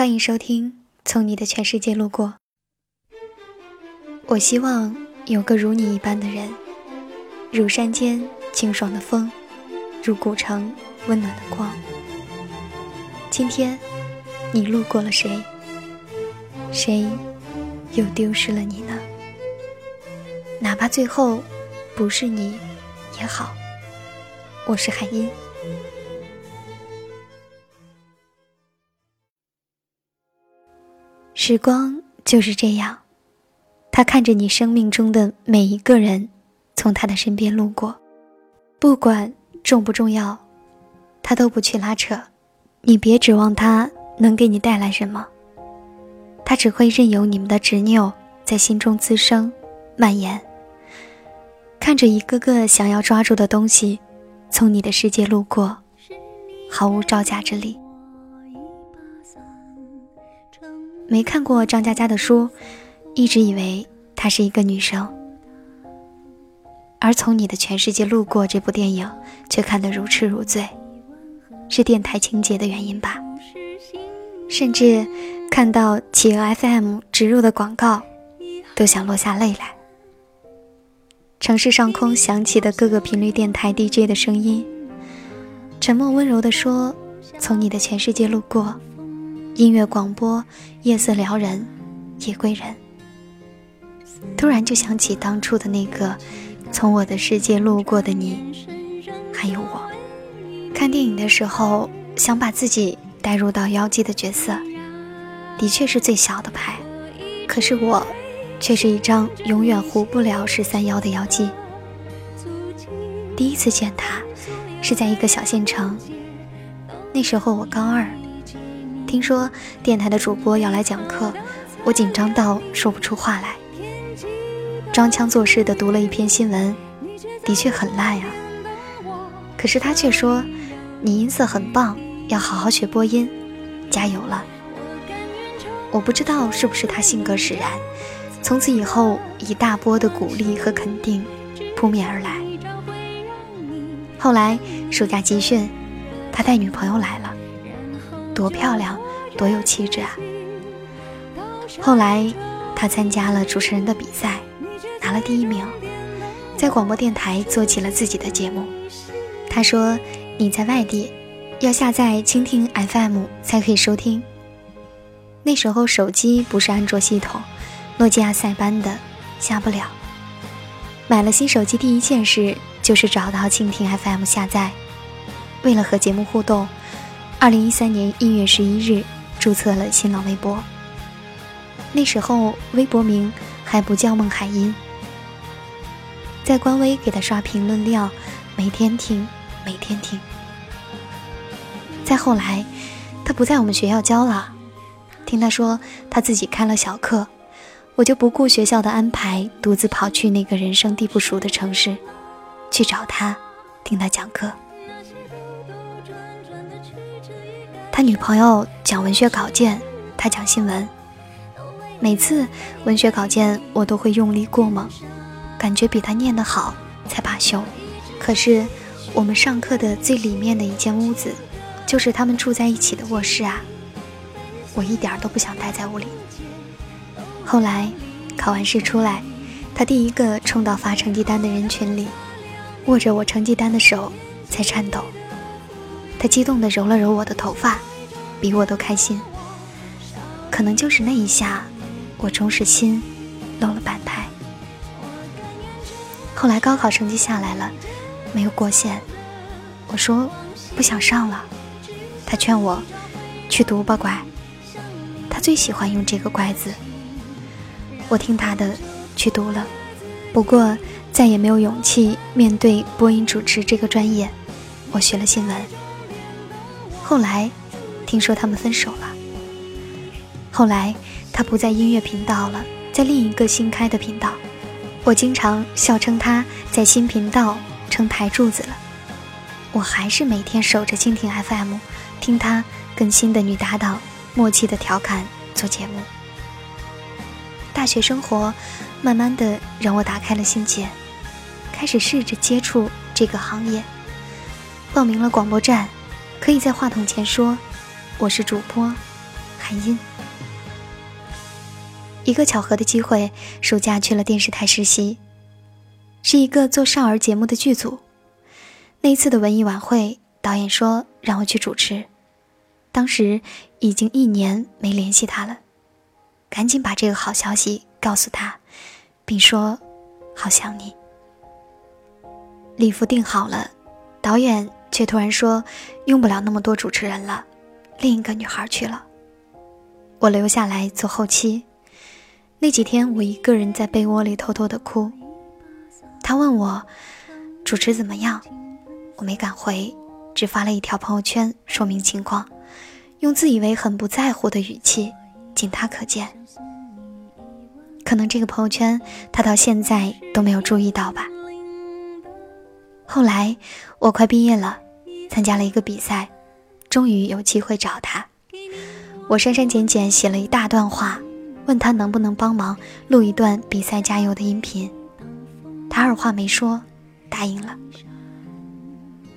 欢迎收听《从你的全世界路过》。我希望有个如你一般的人，如山间清爽的风，如古城温暖的光。今天，你路过了谁？谁又丢失了你呢？哪怕最后不是你也好。我是海音。时光就是这样，他看着你生命中的每一个人从他的身边路过，不管重不重要，他都不去拉扯。你别指望他能给你带来什么，他只会任由你们的执拗在心中滋生、蔓延。看着一个个想要抓住的东西从你的世界路过，毫无招架之力。没看过张嘉佳的书，一直以为她是一个女生。而从你的全世界路过这部电影，却看得如痴如醉，是电台情节的原因吧？甚至看到企鹅 FM 植入的广告，都想落下泪来。城市上空响起的各个频率电台 DJ 的声音，沉默温柔地说：“从你的全世界路过。”音乐广播，夜色撩人，夜归人。突然就想起当初的那个从我的世界路过的你，还有我。看电影的时候，想把自己带入到妖姬的角色，的确是最小的牌。可是我，却是一张永远糊不了十三幺的妖姬。第一次见他，是在一个小县城。那时候我高二。听说电台的主播要来讲课，我紧张到说不出话来，装腔作势的读了一篇新闻，的确很烂呀。可是他却说：“你音色很棒，要好好学播音，加油了。”我不知道是不是他性格使然，从此以后一大波的鼓励和肯定扑面而来。后来暑假集训，他带女朋友来了。多漂亮，多有气质啊！后来，他参加了主持人的比赛，拿了第一名，在广播电台做起了自己的节目。他说：“你在外地，要下载蜻蜓 FM 才可以收听。那时候手机不是安卓系统，诺基亚塞班的，下不了。买了新手机第一件事就是找到蜻蜓 FM 下载，为了和节目互动。”二零一三年一月十一日，注册了新浪微博。那时候微博名还不叫孟海音，在官微给他刷评论料，每天听，每天听。再后来，他不在我们学校教了，听他说他自己开了小课，我就不顾学校的安排，独自跑去那个人生地不熟的城市，去找他，听他讲课。他女朋友讲文学稿件，他讲新闻。每次文学稿件，我都会用力过猛，感觉比他念得好才罢休。可是我们上课的最里面的一间屋子，就是他们住在一起的卧室啊！我一点都不想待在屋里。后来考完试出来，他第一个冲到发成绩单的人群里，握着我成绩单的手在颤抖。他激动地揉了揉我的头发。比我都开心，可能就是那一下，我终是心漏了半拍。后来高考成绩下来了，没有过线，我说不想上了，他劝我去读吧，乖。他最喜欢用这个“乖”字。我听他的，去读了，不过再也没有勇气面对播音主持这个专业。我学了新闻，后来。听说他们分手了。后来他不在音乐频道了，在另一个新开的频道。我经常笑称他在新频道成台柱子了。我还是每天守着蜻蜓 FM，听他跟新的女搭档默契的调侃做节目。大学生活慢慢的让我打开了心结，开始试着接触这个行业，报名了广播站，可以在话筒前说。我是主播，韩音。一个巧合的机会，暑假去了电视台实习，是一个做少儿节目的剧组。那一次的文艺晚会，导演说让我去主持。当时已经一年没联系他了，赶紧把这个好消息告诉他，并说好想你。礼服定好了，导演却突然说用不了那么多主持人了，另一个女孩去了。我留下来做后期。那几天我一个人在被窝里偷偷的哭。他问我主持怎么样，我没敢回，只发了一条朋友圈说明情况。用自以为很不在乎的语气，仅他可见。可能这个朋友圈他到现在都没有注意到吧。后来我快毕业了，参加了一个比赛，终于有机会找他。我删删减减写了一大段话，问他能不能帮忙录一段比赛加油的音频。他二话没说，答应了。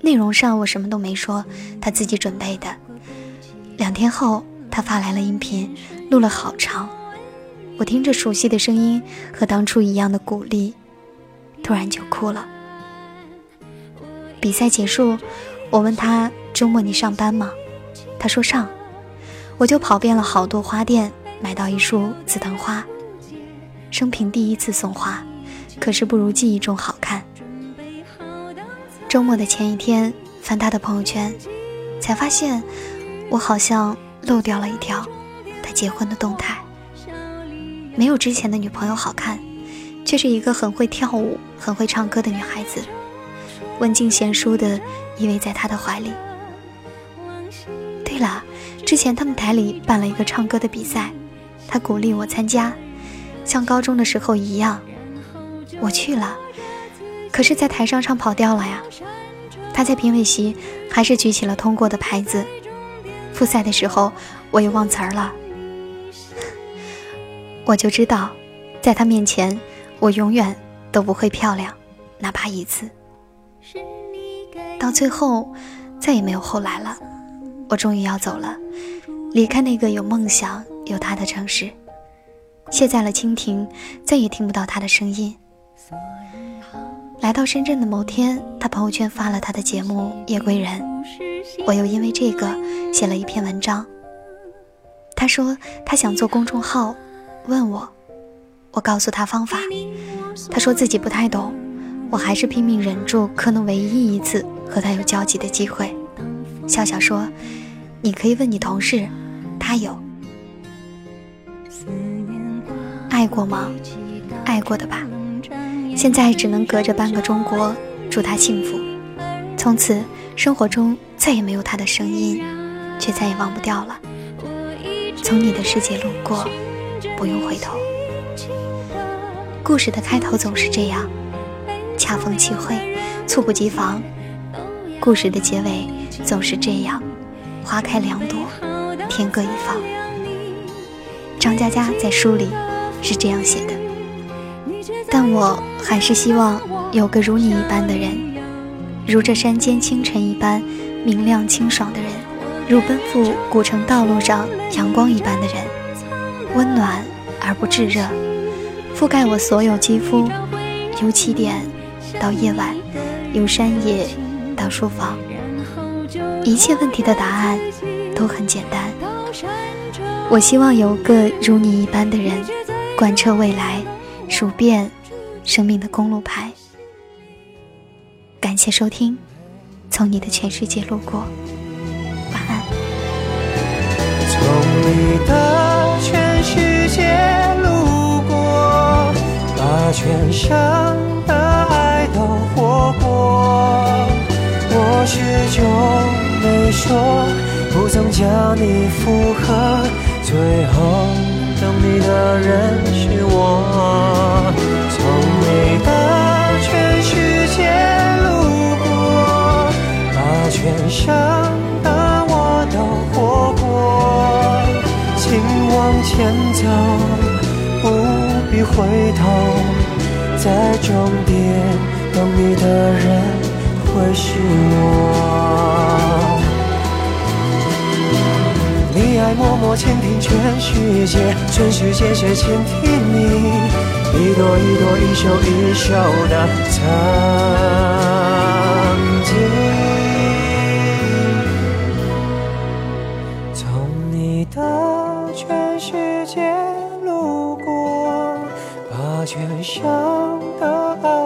内容上我什么都没说，他自己准备的。两天后，他发来了音频，录了好长。我听着熟悉的声音和当初一样的鼓励，突然就哭了。比赛结束，我问他周末你上班吗？他说上。我就跑遍了好多花店，买到一束紫藤花。生平第一次送花，可是不如记忆中好看。周末的前一天，翻他的朋友圈，才发现。我好像漏掉了一条他结婚的动态，没有之前的女朋友好看，却是一个很会跳舞、很会唱歌的女孩子，文静贤淑的依偎在他的怀里。对了，之前他们台里办了一个唱歌的比赛，他鼓励我参加，像高中的时候一样，我去了，可是，在台上唱跑调了呀。他在评委席还是举起了通过的牌子。复赛的时候，我又忘词儿了。我就知道，在他面前，我永远都不会漂亮，哪怕一次。到最后，再也没有后来了。我终于要走了，离开那个有梦想、有他的城市，卸载了蜻蜓，再也听不到他的声音。来到深圳的某天，他朋友圈发了他的节目《夜归人》。我又因为这个写了一篇文章。他说他想做公众号，问我，我告诉他方法。他说自己不太懂，我还是拼命忍住，可能唯一一次和他有交集的机会，笑笑说：“你可以问你同事，他有爱过吗？爱过的吧。现在只能隔着半个中国祝他幸福，从此生活中。”再也没有他的声音，却再也忘不掉了。从你的世界路过，不用回头。故事的开头总是这样，恰逢其会，猝不及防；故事的结尾总是这样，花开两朵，天各一方。张嘉佳在书里是这样写的，但我还是希望有个如你一般的人，如这山间清晨一般。明亮清爽的人，如奔赴古城道路上阳光一般的人，温暖而不炙热，覆盖我所有肌肤，由起点到夜晚，由山野到书房，一切问题的答案都很简单。我希望有个如你一般的人，贯彻未来，数遍生命的公路牌。感谢收听。从你的全世界路过，晚安。从你的全世界路过，把全生的爱都活过。始终没说，不曾将你附和，最后等你的人是我。从你的全世界路过，把。全生的我都活过，请往前走，不必回头，在终点等你的人会是我。你爱默默倾听全世界，全世界却倾听你一朵一朵、一袖一袖的曾经。从你的全世界路过，把全乡的爱